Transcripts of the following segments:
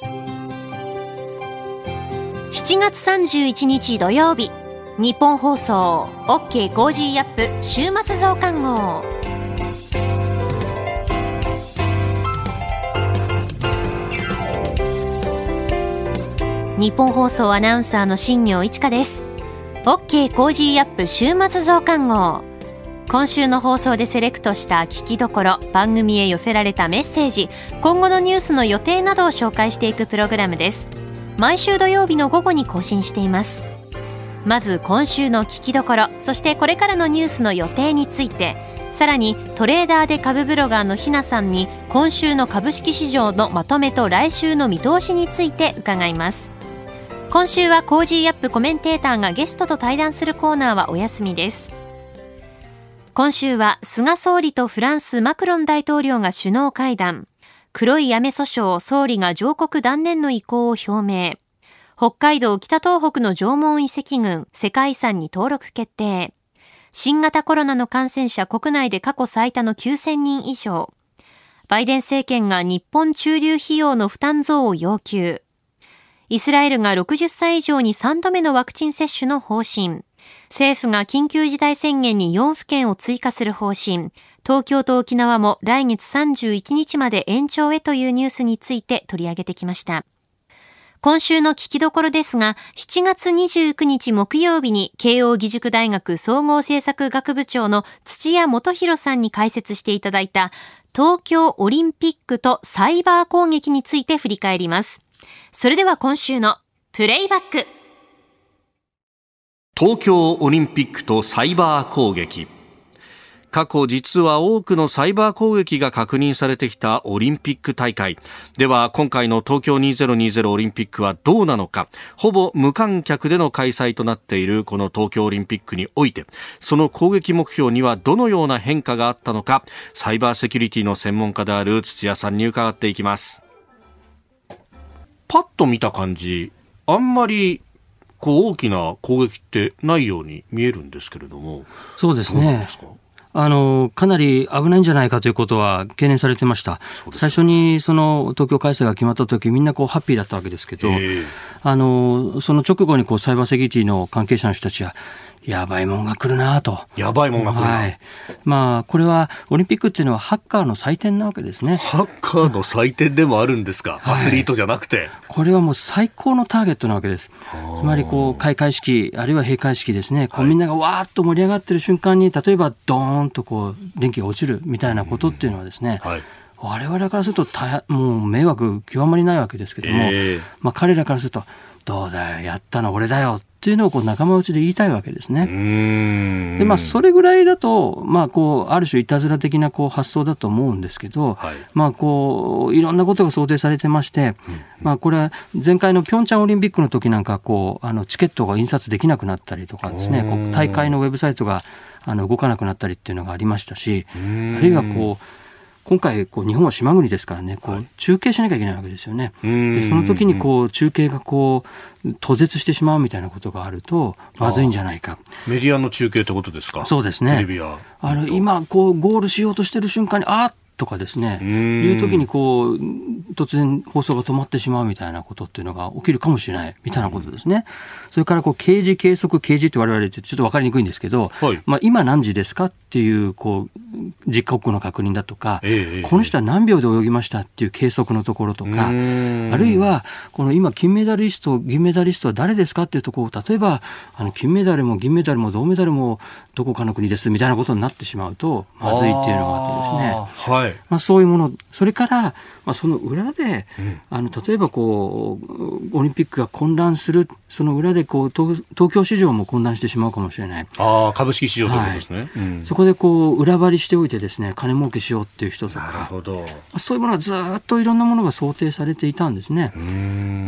7月31日土曜日。ニッポン放送。OK コージーアップ。週末増刊号。ニッポン放送アナウンサーの新行市佳です。OK コージーアップ。週末増刊号。今週の放送でセレクトした聞きどころ番組へ寄せられたメッセージ今後のニュースの予定などを紹介していくプログラムです。毎週土曜日の午後に更新しています。まず今週の聞きどころそしてこれからのニュースの予定についてさらにトレーダーで株ブロガーのひなさんに今週の株式市場のまとめと来週の見通しについて伺います。今週は Cozy up コメンテーターがゲストと対談するコーナーはお休みです。今週は菅総理とフランスマクロン大統領が首脳会談黒い雨訴訟総理が上告断念の意向を表明北海道北東北の縄文遺跡群世界遺産に登録決定。新型コロナの感染者国内で過去最多の9000人以上。バイデン政権が日本中流費用の負担増を要求。イスラエルが60歳以上に3度目のワクチン接種の方針。政府が緊急事態宣言に4府県を追加する方針。東京と沖縄も来月31日まで延長へというニュースについて取り上げてきました。今週の聞きどころですが、7月29日木曜日に慶応義塾大学総合政策学部長の土屋元博さんに解説していただいた東京オリンピックとサイバー攻撃について振り返ります。それでは今週のプレイバック。東京オリンピックとサイバー攻撃。過去実は多くのサイバー攻撃が確認されてきたオリンピック大会。では今回の東京2020オリンピックはどうなのか。ほぼ無観客での開催となっているこの東京オリンピックにおいて。その攻撃目標にはどのような変化があったのか。サイバーセキュリティの専門家である土屋さんに伺っていきます。パッと見た感じあんまりこう大きな攻撃ってないように見えるんですけれどもそうですね。あの、かなり危ないんじゃないかということは懸念されてました。最初にその東京開催が決まった時、みんなこうハッピーだったわけですけど、あの、その直後にこうサイバーセキュリティの関係者の人たちは、やばいもんが来るなと。やばいもんが来るな。はい。まあ、これは、オリンピックっていうのはハッカーの祭典なわけですね。ハッカーの祭典でもあるんですか、はい、アスリートじゃなくて。これはもう最高のターゲットなわけです。つまり、こう、開会式、あるいは閉会式ですね。こう、みんながわーっと盛り上がってる瞬間に、例えば、ドーンとこう、電気が落ちるみたいなことっていうのはですね、はい我々からすると大もう迷惑極まりないわけですけれども、えー、まあ、彼らからするとどうだよやったの俺だよっていうのをこう仲間内で言いたいわけですね。でまあそれぐらいだとまあこうある種いたずら的なこう発想だと思うんですけど、はい、まあこういろんなことが想定されてまして、まあこれは前回のピョンチャンオリンピックの時なんかこうあのチケットが印刷できなくなったりとかですね、こう大会のウェブサイトがあの動かなくなったりっていうのがありましたし、あるいはこう今回こう日本は島国ですからねこう中継しなきゃいけないわけですよね。でその時にこう中継がこう途絶してしまうみたいなことがあるとまずいんじゃないか。メディアの中継ってことですか？そうですね。あの今こうゴールしようとしてる瞬間にあっとかですね、いう時にこう、突然放送が止まってしまうみたいなことっていうのが起きるかもしれないみたいなことですね。それからこう、刑事計測、刑事って我々言ってちょっと分かりにくいんですけど、はい、まあ今何時ですかっていう、こう、実刻の確認だとか、えこの人は何秒で泳ぎましたっていう計測のところとか、あるいは、この今金メダリスト、銀メダリストは誰ですかっていうところ例えば、あの、金メダルも銀メダルも銅メダルもどこかの国ですみたいなことになってしまうと、まずいっていうのがあってですね。はいまあ、そういうもの。それから、まあ、その裏で、うん、あの例えばこうオリンピックが混乱するその裏でこう東東京市場も混乱してしまうかもしれない。あ株式市場ということですね、はい。うん、そこでこう裏張りしておいてですね金儲けしようっていう人とか。なるほど。そういうものがずっといろんなものが想定されていたんですね。あ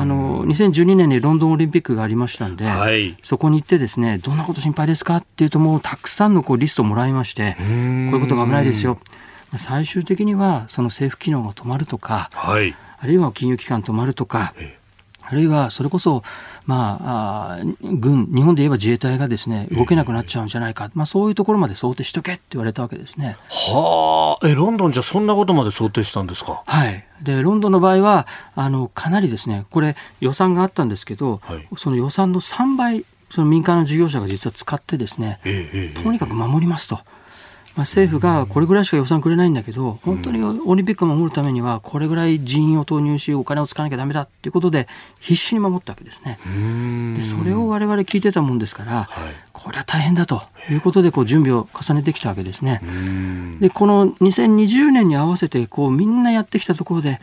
の2012年にロンドンオリンピックがありましたんで、はい、そこに行ってですねどんなこと心配ですかっていうともうたくさんのこうリストをもらいましてこういうことが危ないですよ最終的にはその政府機能が止まるとか、はい、あるいは金融機関止まるとか、あるいはそれこそ、まあ、あ軍、日本で言えば自衛隊がですね動けなくなっちゃうんじゃないか、まあ、そういうところまで想定しとけって言われたわけですね。はあ、え、ロンドンじゃそんなことまで想定したんですか？はい。で、ロンドンの場合は、あの、かなりですね、これ予算があったんですけど、はい、その予算の3倍、その民間の事業者が実は使ってですね、ええ、とにかく守りますと。まあ、政府がこれぐらいしか予算くれないんだけど、本当にオリンピックを守るためには、これぐらい人員を投入し、お金を使わなきゃだめだということで、必死に守ったわけですね。でそれを我々聞いてたもんですから、はい、これは大変だということでこう準備を重ねてきたわけですね。で、この2020年に合わせてこうみんなやってきたところで、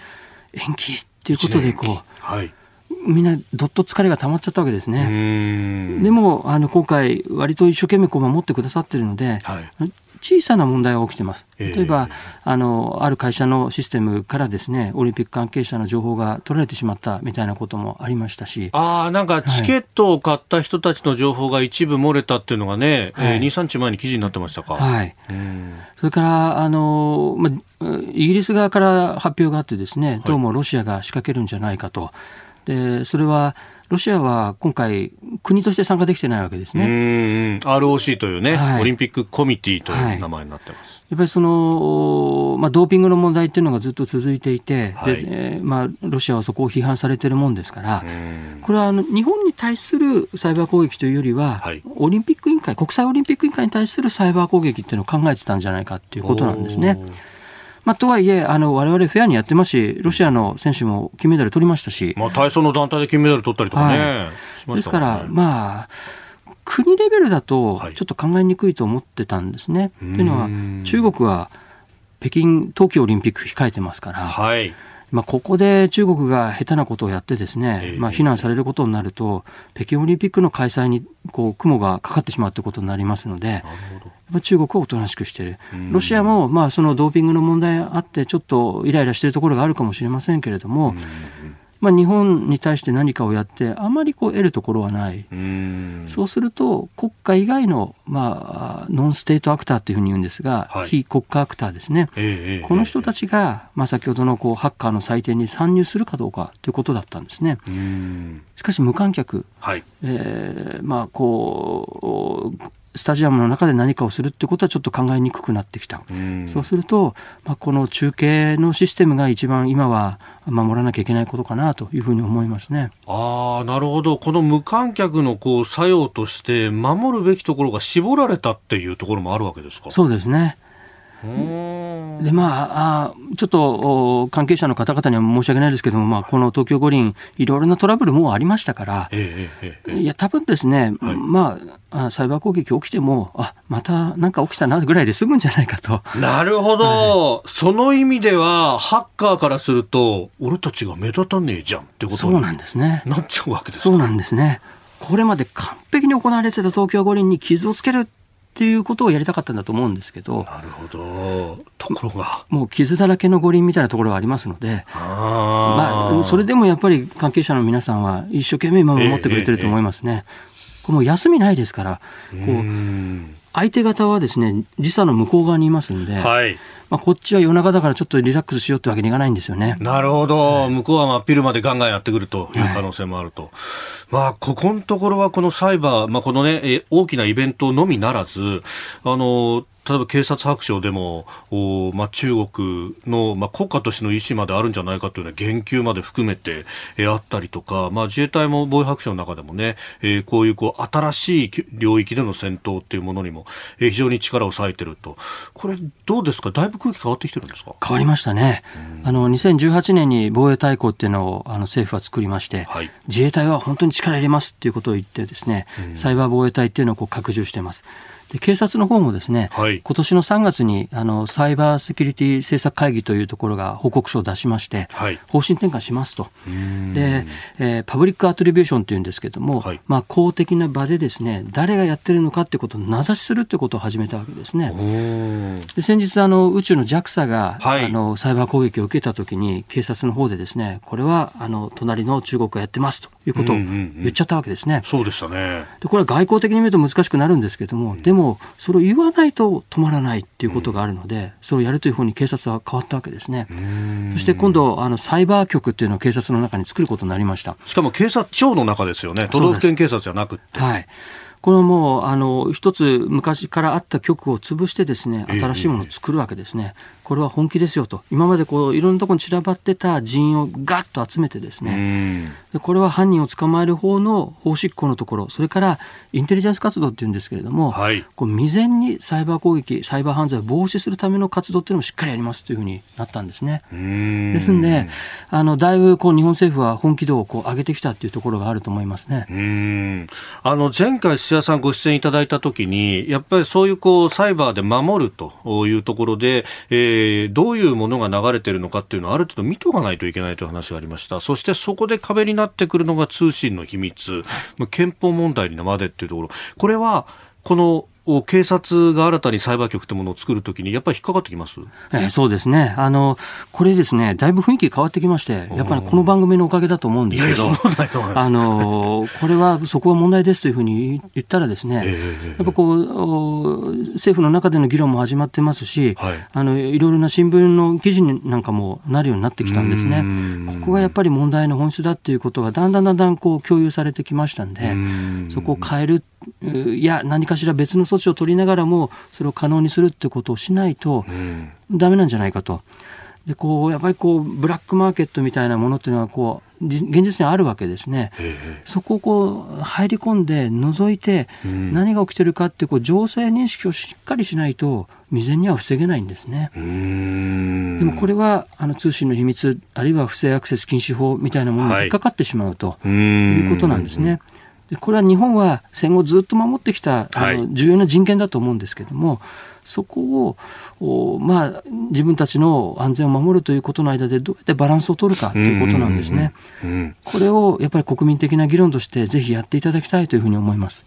延期っていうことでこう、はい。みんなどっと疲れが溜まっちゃったわけですね。でもあの今回割と一生懸命こう守ってくださってるので、はい、小さな問題が起きてます。例えば、えー、あの、ある会社のシステムからですね、オリンピック関係者の情報が取られてしまったみたいなこともありましたし。ああ、なんかチケットを買った人たちの情報が一部漏れたっていうのがね、はい、えー、2、3日前に記事になってましたか？はい。それから、あの、まイギリス側から発表があってですね、どうもロシアが仕掛けるんじゃないかと。で、それは、ロシアは今回、国として参加できてないわけですね。ROC というね、はい、オリンピックコミティという名前になってます。はい、やっぱりその、まあ、ドーピングの問題っていうのがずっと続いていて、はい、でまあ、ロシアはそこを批判されてるもんですから、これはあの日本に対するサイバー攻撃というよりは、オリンピック委員会、国際オリンピック委員会に対するサイバー攻撃っていうのを考えてたんじゃないかっていうことなんですね。まあ、とはいえ、あの、我々フェアにやってますし、ロシアの選手も金メダル取りましたし。まあ、体操の団体で金メダル取ったりとかね。はい、ですから、まあ、国レベルだと、ちょっと考えにくいと思ってたんですね。はい、というのは、中国は北京冬季オリンピック控えてますから、はい、まあ、ここで中国が下手なことをやってですね、まあ、非難されることになると、北京オリンピックの開催にこう雲がかかってしまうということになりますので、中国はおとなしくしている、ロシアもまあそのドーピングの問題あって、ちょっとイライラしているところがあるかもしれませんけれども、まあ、日本に対して何かをやってあまりこう得るところはない、そうすると国家以外の、まあ、ノンステートアクターというふうに言うんですが、はい、非国家アクターですね、えー、この人たちが、まあ、先ほどのこうハッカーの祭典に参入するかどうかということだったんですね。しかし無観客、はい。えーまあ、こうスタジアムの中で何かをするってことはちょっと考えにくくなってきた、うん、そうすると、まあ、この中継のシステムが一番今は守らなきゃいけないことかなというふうに思いますね。あなるほど、この無観客のこう作用として、守るべきところが絞られたっていうところもあるわけですか？そうですね。でまあ、ちょっと関係者の方々には申し訳ないですけども、まあ、この東京五輪、いろいろなトラブルもありましたから、えええ、いや、多分ですね、はい、まあ、サイバー攻撃起きても、あまたなんか起きたなぐらいで済むんじゃないかと。なるほど、はい、その意味では、ハッカーからすると、俺たちが目立たねえじゃんってことそうなんですね。なっちゃうわけですそうなんですね。これまで完璧に行われてた東京五輪に傷をつけるっていうことをやりたかったんだと思うんですけどなるほど。ところが。もう傷だらけの五輪みたいなところがありますのでまあ、それでもやっぱり関係者の皆さんは一生懸命今守ってくれてると思いますね。ええ。え、もう休みないですからこう相手方はですね時差の向こう側にいますんで、はい、まあ、こっちは夜中だからちょっとリラックスしようってわけにいかないんですよね。なるほど、はい、向こうは真っ昼までガンガンやってくるという可能性もあると。はい、まあ、ここのところはこのサイバー、まあ、このね、大きなイベントのみならず、あの、例えば警察白書でも、おまあ、中国の、まあ、国家としての意思まであるんじゃないかというような言及まで含めて、えー、あったりとか、まあ、自衛隊も防衛白書の中でもね、えー、こういうこう新しい領域での戦闘っていうものにも、えー、非常に力を割いてると、これ、どうですか、だいぶ空気変わってきてるんですか？変わりましたね、あの2018年に防衛大綱っていうのをあの政府は作りまして、はい、自衛隊は本当に力入れますっていうことを言ってですね、サイバー防衛隊っていうのをこう拡充してます。で警察の方もですね、はい、今年の3月にあのサイバーセキュリティ政策会議というところが報告書を出しまして、はい、方針転換しますと。で、えー、パブリックアトリビューションというんですけれども、はい、まあ、公的な場でですね、誰がやってるのかってことを名指しするってことを始めたわけですね。で先日あの宇宙の JAXA が、あのサイバー攻撃を受けたときに警察の方でですね、これはあの隣の中国がやってますということを言っちゃったわけですね。そうでしたね。でこれは外交的に見ると難しくなるんですけれども、でももそれを言わないと止まらないっていうことがあるので、それをやるというふうに警察は変わったわけですね。そして今度あのサイバー局っていうのを警察の中に作ることになりました。しかも警察庁の中ですよね。都道府県警察じゃなくて。はい。これもうあの一つ昔からあった局を潰してですね新しいものを作るわけですね、これは本気ですよと。今までこういろんなところに散らばってた人員をガッと集めてですね。でこれは犯人を捕まえる方の法執行のところそれからインテリジェンス活動っていうんですけれども、はい、こう未然にサイバー攻撃サイバー犯罪を防止するための活動っていうのもしっかりやりますというふうになったんですね。ですんであのだいぶこう日本政府は本気度をこう上げてきたっていうところがあると思いますね。うん。あの前回土屋さんご出演いただいたときにやっぱりそういうこうサイバーで守るというところで、えーえー、どういうものが流れてるのかっていうのをある程度見とかないといけないという話がありました。そしてそこで壁になってくるのが通信の秘密、憲法問題にまでっていうところ。これは、この警察が新たにサイバー局というものを作るときに、やっぱり引っかかってきます、えー、そうですね。あの、これですね、だいぶ雰囲気変わってきまして、やっぱりこの番組のおかげだと思うんですけど、あのこれはそこは問題ですというふうに言ったら、ですね、えー、やっぱこう、政府の中での議論も始まってますし、はい、あのいろいろな新聞の記事なんかもなるようになってきたんですね。ここがやっぱり問題の本質だっていうことが、だんだんだんだんこう共有されてきましたんで、そこを変える、いや、何かしら別の措置を取りながらもそれを可能にするってことをしないとダメなんじゃないかと。でこうやっぱりこうブラックマーケットみたいなものっていうのはこう現実にあるわけですね。そこをこう入り込んで覗いて何が起きてるかってこう情勢認識をしっかりしないと未然には防げないんですね。でもこれはあの通信の秘密あるいは不正アクセス禁止法みたいなものに引っかかってしまうということなんですね。これは日本は戦後ずっと守ってきた、あの重要な人権だと思うんですけれども、そこを、まあ、自分たちの安全を守るということの間でどうやってバランスを取るかということなんですね。これをやっぱり国民的な議論としてぜひやっていただきたいというふうに思います。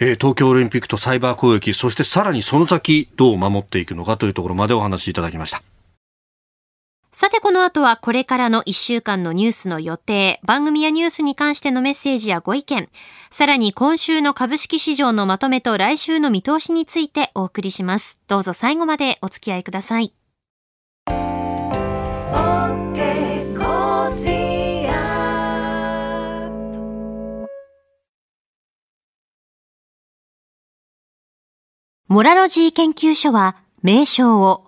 えー、東京オリンピックとサイバー攻撃、そしてさらにその先どう守っていくのかというところまでお話しいただきました。さてこの後はこれからの1週間のニュースの予定、番組やニュースに関してのメッセージやご意見、さらに今週の株式市場のまとめと来週の見通しについてお送りします。どうぞ最後までお付き合いください。モラロジー研究所は名称を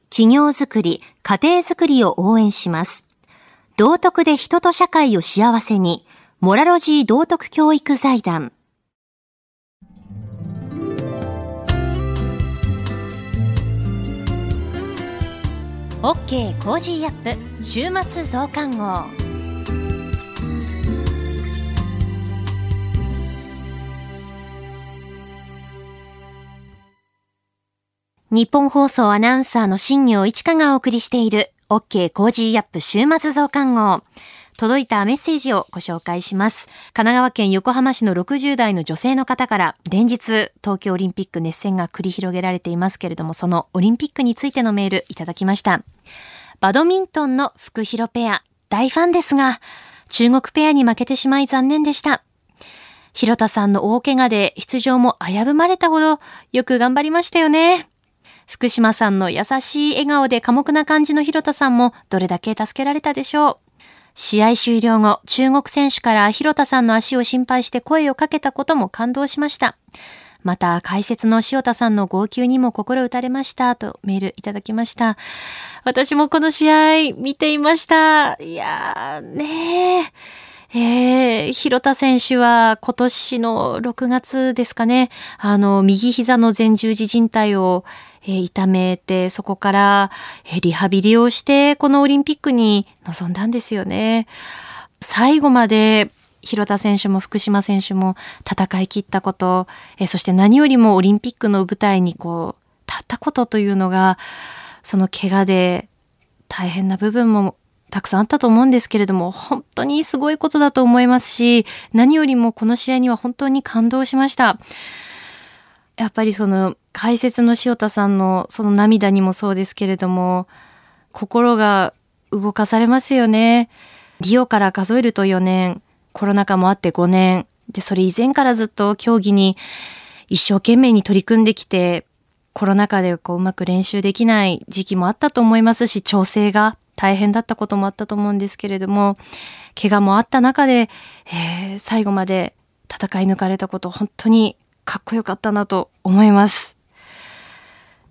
企業づくり、家庭づくりを応援します。道徳で人と社会を幸せに、モラロジー道徳教育財団。OK Cozy up 週末増刊号。日本放送アナウンサーの新業一華がお送りしている OK コージーアップ週末増刊号。届いたメッセージをご紹介します。神奈川県横浜市の60代の女性の方から連日東京オリンピック熱戦が繰り広げられていますけれども、そのオリンピックについてのメールいただきました。バドミントンの福広ペア、大ファンですが、中国ペアに負けてしまい残念でした。広田さんの大怪我で出場も危ぶまれたほどよく頑張りましたよね。福島さんの優しい笑顔で寡黙な感じの広田さんもどれだけ助けられたでしょう。試合終了後、中国選手から広田さんの足を心配して声をかけたことも感動しました。また、解説の塩田さんの号泣にも心打たれましたとメールいただきました。私もこの試合見ていました。いやーねー。えー、広田選手は今年の6月ですかね、あの、右膝の前十字靭帯をえー、痛めて、そこから、えー、リハビリをして、このオリンピックに臨んだんですよね。最後まで、広田選手も福島選手も戦い切ったこと、えー、そして何よりもオリンピックの舞台にこう、たったことというのが、その怪我で大変な部分もたくさんあったと思うんですけれども、本当にすごいことだと思いますし、何よりもこの試合には本当に感動しました。やっぱりその解説の塩田さんのその涙にもそうですけれども、心が動かされますよね。リオから数えると4年、コロナ禍もあって5年、で、それ以前からずっと競技に一生懸命に取り組んできて、コロナ禍でこううまく練習できない時期もあったと思いますし、調整が大変だったこともあったと思うんですけれども、怪我もあった中で、えー、最後まで戦い抜かれたこと、本当にかっこよかったなと思います。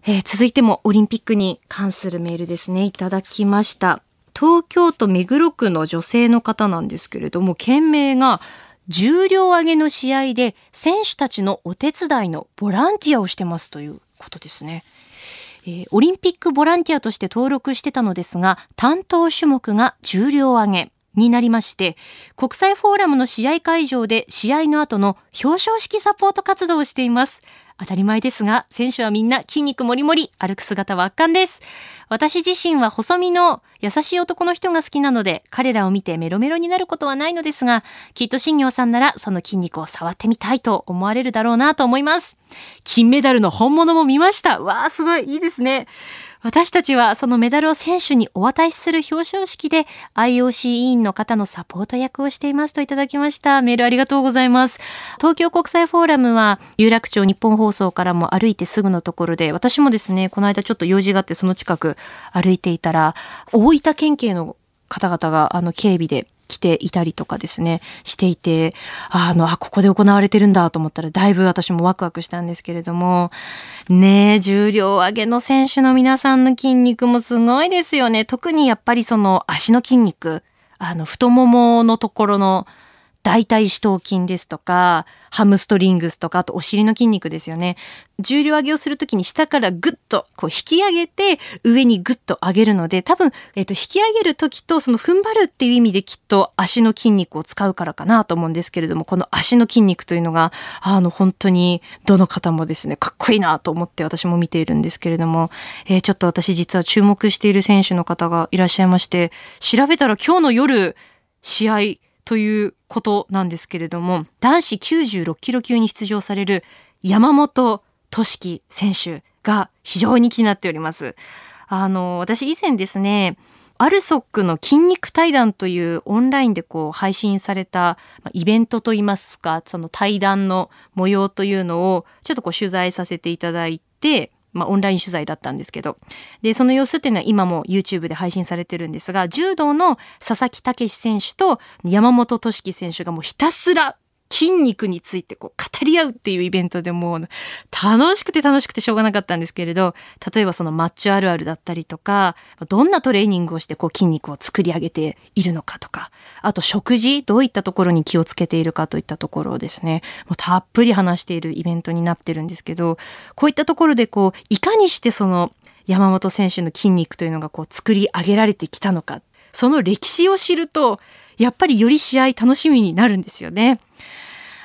えー、続いてもオリンピックに関するメールですね、いただきました。東京都目黒区の女性の方なんですけれども、件名が重量挙げの試合で選手たちのお手伝いのボランティアをしてますということですね。えー、オリンピックボランティアとして登録してたのですが、担当種目が重量挙げになりまして、国際フォーラムの試合会場で試合の後の表彰式サポート活動をしています。当たり前ですが、選手はみんな筋肉もりもり、歩く姿は圧巻です。私自身は細身の優しい男の人が好きなので、彼らを見てメロメロになることはないのですが、きっと新業さんならその筋肉を触ってみたいと思われるだろうなと思います。金メダルの本物も見ました。わあ、すごい、いいですね。私たちはそのメダルを選手にお渡しする表彰式で IOC 委員の方のサポート役をしていますといただきました。メールありがとうございます。東京国際フォーラムは有楽町日本放送からも歩いてすぐのところで、私もですね、この間ちょっと用事があってその近く歩いていたら、大分県警の方々があの警備で来ていたりとかですね、していて、あの、あ、ここで行われてるんだと思ったら、だいぶ私もワクワクしたんですけれども、ね重量上げの選手の皆さんの筋肉もすごいですよね。特にやっぱりその足の筋肉、あの、太もものところの、大腿四頭筋ですとか、ハムストリングスとか、あとお尻の筋肉ですよね。重量上げをするときに下からグッとこう引き上げて上にグッと上げるので、多分、えっ、ー、と、引き上げるときとその踏ん張るっていう意味できっと足の筋肉を使うからかなと思うんですけれども、この足の筋肉というのが、あの、本当にどの方もですね、かっこいいなと思って私も見ているんですけれども、えー、ちょっと私実は注目している選手の方がいらっしゃいまして、調べたら今日の夜、試合、ということなんですけれども、男子96キロ級に出場される山本俊樹選手が非常に気になっております。あの、私以前ですね、アルソックの筋肉対談というオンラインでこう配信されたイベントといいますか、その対談の模様というのをちょっとこう取材させていただいて、まあ、オンライン取材だったんですけど。で、その様子っていうのは今も YouTube で配信されてるんですが、柔道の佐々木武選手と山本俊樹選手がもうひたすら筋肉についてこう語り合うっていうイベントでも楽しくて楽しくてしょうがなかったんですけれど、例えばそのマッチョあるあるだったりとか、どんなトレーニングをしてこう筋肉を作り上げているのかとか、あと食事、どういったところに気をつけているかといったところをですね、もうたっぷり話しているイベントになってるんですけど、こういったところでこう、いかにしてその山本選手の筋肉というのがこう作り上げられてきたのか、その歴史を知ると、やっぱりより試合楽しみになるんですよね。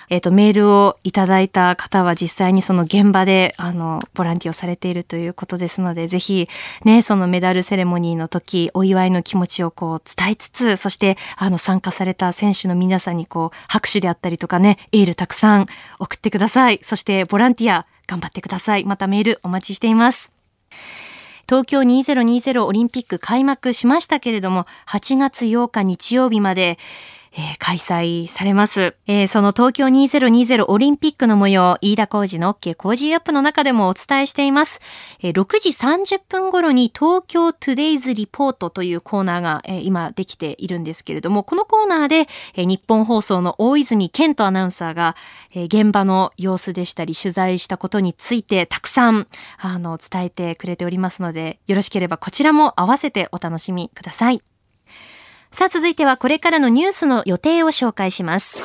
えっ、ー、と、メールをいただいた方は実際にその現場で、あの、ボランティアをされているということですので、ぜひ、ね、そのメダルセレモニーの時、お祝いの気持ちをこう伝えつつ、そして、あの、参加された選手の皆さんにこう、拍手であったりとかね、エールたくさん送ってください。そして、ボランティア、頑張ってください。またメールお待ちしています。東京2020オリンピック開幕しましたけれども、8月8日日曜日まで、えー、開催されます。えー、その東京2020オリンピックの模様、飯田浩二の OK 工事アップの中でもお伝えしています。えー、6時30分頃に東京トゥデイズリポートというコーナーが、えー、今できているんですけれども、このコーナーで、えー、日本放送の大泉健人アナウンサーが、えー、現場の様子でしたり取材したことについてたくさんあの伝えてくれておりますので、よろしければこちらも合わせてお楽しみください。さあ続いてはこれからのニュースの予定を紹介します。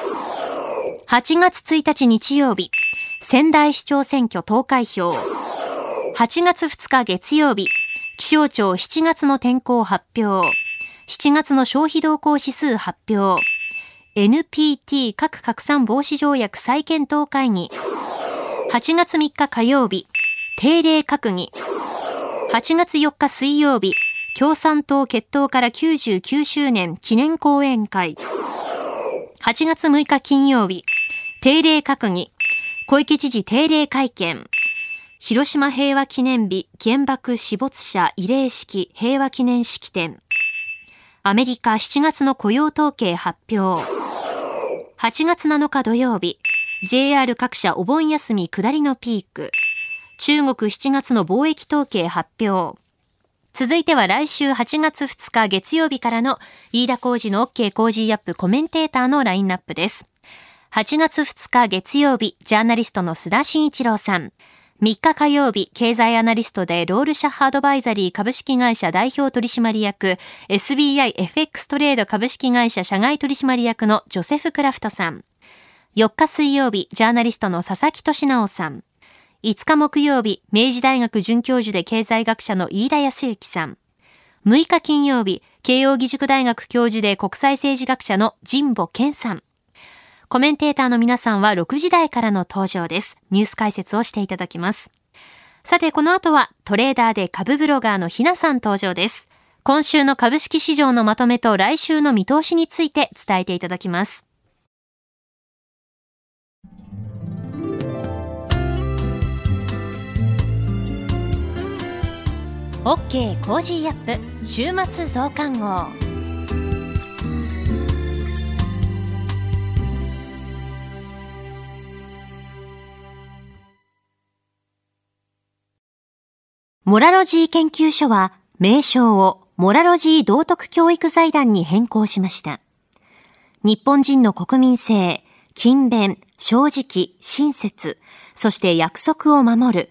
8月1日日曜日、仙台市長選挙投開票。8月2日月曜日、気象庁7月の天候発表。7月の消費動向指数発表。NPT 核拡散防止条約再検討会議。8月3日火曜日、定例閣議。8月4日水曜日、共産党決闘から99周年記念講演会。8月6日金曜日、定例閣議。小池知事定例会見。広島平和記念日原爆死没者慰霊式平和記念式典。アメリカ7月の雇用統計発表。8月7日土曜日、JR 各社お盆休み下りのピーク。中国7月の貿易統計発表。続いては来週8月2日月曜日からの飯田工事の OK 工事アップコメンテーターのラインナップです。8月2日月曜日、ジャーナリストの須田慎一郎さん。3日火曜日、経済アナリストでロールシャッハードバイザリー株式会社代表取締役、SBIFX トレード株式会社社外取締役のジョセフ・クラフトさん。4日水曜日、ジャーナリストの佐々木俊直さん。5日木曜日、明治大学准教授で経済学者の飯田康之さん。6日金曜日、慶応義塾大学教授で国際政治学者の神保健さん。コメンテーターの皆さんは6時台からの登場です。ニュース解説をしていただきます。さて、この後はトレーダーで株ブロガーのひなさん登場です。今週の株式市場のまとめと来週の見通しについて伝えていただきます。OK Cozy up 週末増刊号。モラロジー研究所は名称をモラロジー道徳教育財団に変更しました。日本人の国民性、勤勉、正直、親切、そして約束を守る。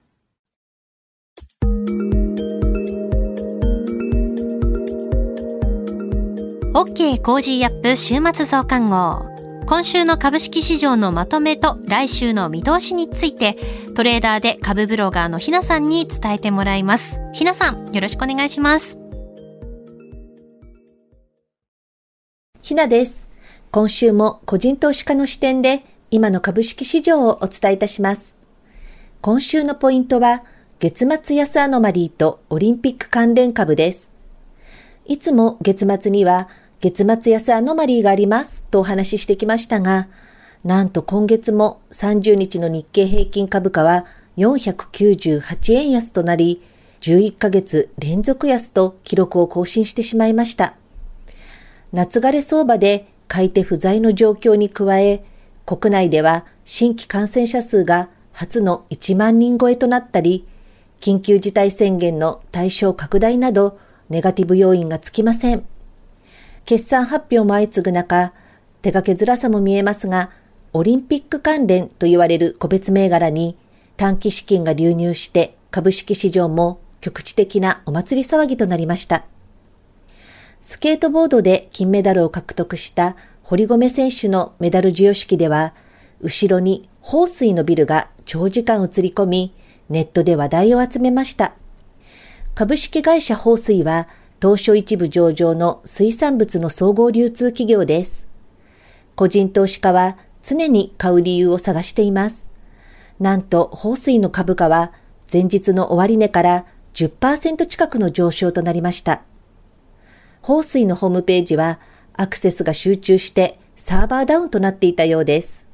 OK Cozy up 週末増刊号。今週の株式市場のまとめと来週の見通しについてトレーダーで株ブロガーのひなさんに伝えてもらいます。ひなさん、よろしくお願いします。ひなです。今週も個人投資家の視点で今の株式市場をお伝えいたします。今週のポイントは月末安アノマリーとオリンピック関連株です。いつも月末には月末安アノマリーがありますとお話ししてきましたが、なんと今月も30日の日経平均株価は498円安となり、11ヶ月連続安と記録を更新してしまいました。夏枯れ相場で買い手不在の状況に加え、国内では新規感染者数が初の1万人超えとなったり、緊急事態宣言の対象拡大など、ネガティブ要因がつきません。決算発表も相次ぐ中、手掛けづらさも見えますが、オリンピック関連と言われる個別銘柄に短期資金が流入して株式市場も局地的なお祭り騒ぎとなりました。スケートボードで金メダルを獲得した堀米選手のメダル授与式では、後ろに放水のビルが長時間映り込み、ネットで話題を集めました。株式会社放水は、東証一部上場の水産物の総合流通企業です。個人投資家は常に買う理由を探しています。なんと、放水の株価は前日の終値から10%近くの上昇となりました。放水のホームページはアクセスが集中してサーバーダウンとなっていたようです。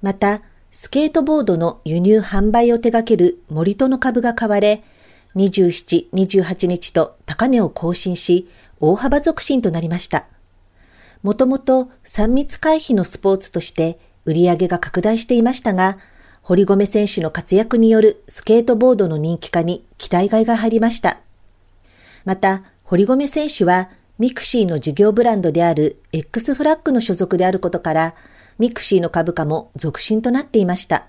また、スケートボードの輸入販売を手掛ける森戸の株が買われ、27、28日と高値を更新し、大幅続伸となりました。もともと3密回避のスポーツとして売り上げが拡大していましたが、堀米選手の活躍によるスケートボードの人気化に期待買いが入りました。また、堀米選手はミクシーの事業ブランドである X フラッグの所属であることから、 mixi の株価も続伸となっていました。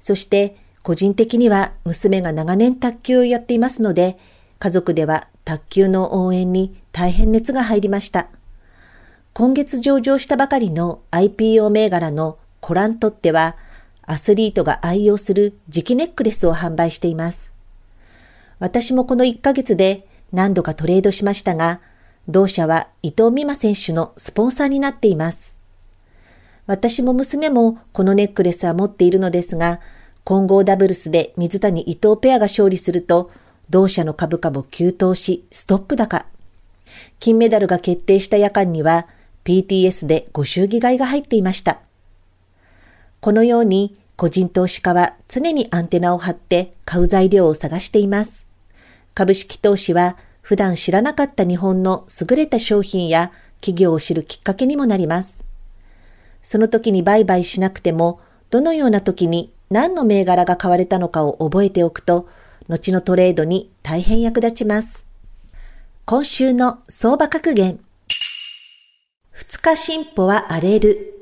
そして、個人的には娘が長年卓球をやっていますので、家族では卓球の応援に大変熱が入りました。今月上場したばかりの IPO 銘柄のコラントっては、アスリートが愛用する磁気ネックレスを販売しています。私もこの1ヶ月で何度かトレードしましたが、同社は伊藤美誠選手のスポンサーになっています。私も娘もこのネックレスは持っているのですが、混合ダブルスで水谷伊藤ペアが勝利すると、同社の株価も急騰し、ストップ高。金メダルが決定した夜間には、PTS でご祝儀買いが入っていました。このように、個人投資家は常にアンテナを張って買う材料を探しています。株式投資は普段知らなかった日本の優れた商品や企業を知るきっかけにもなります。その時に売買しなくても、どのような時に何の銘柄が買われたのかを覚えておくと、後のトレードに大変役立ちます。今週の相場格言。二日進歩は荒れる。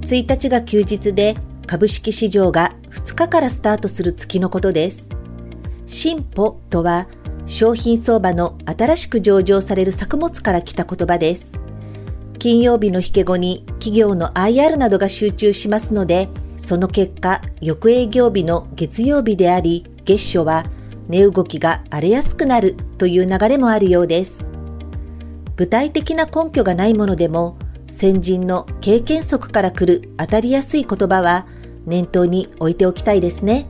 1日が休日で株式市場が2日からスタートする月のことです。進歩とは商品相場の新しく上場される作物から来た言葉です。金曜日の引け後に企業の IR などが集中しますので、その結果、翌営業日の月曜日であり、月初は値動きが荒れやすくなるという流れもあるようです。具体的な根拠がないものでも、先人の経験則から来る当たりやすい言葉は念頭に置いておきたいですね。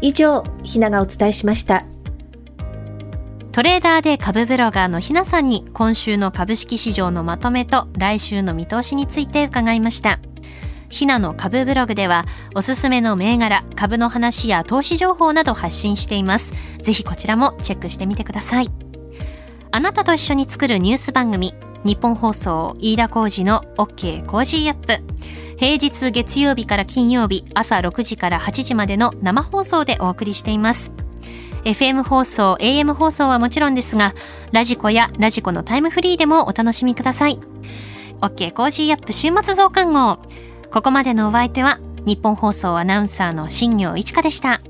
以上、ひながお伝えしました。トレーダーで株ブロガーのひなさんに今週の株式市場のまとめと来週の見通しについて伺いました。ひなの株ブログではおすすめの銘柄、株の話や投資情報など発信しています。ぜひこちらもチェックしてみてください。あなたと一緒に作るニュース番組、ニッポン放送飯田浩司の OK Cozy up。平日月曜日から金曜日朝6時から8時までの生放送でお送りしています。FM 放送、AM 放送はもちろんですが、 radiko や radiko のタイムフリーでもお楽しみください。OK Cozy up 週末増刊号。ここまでのお相手は、ニッポン放送アナウンサーの新行市佳でした。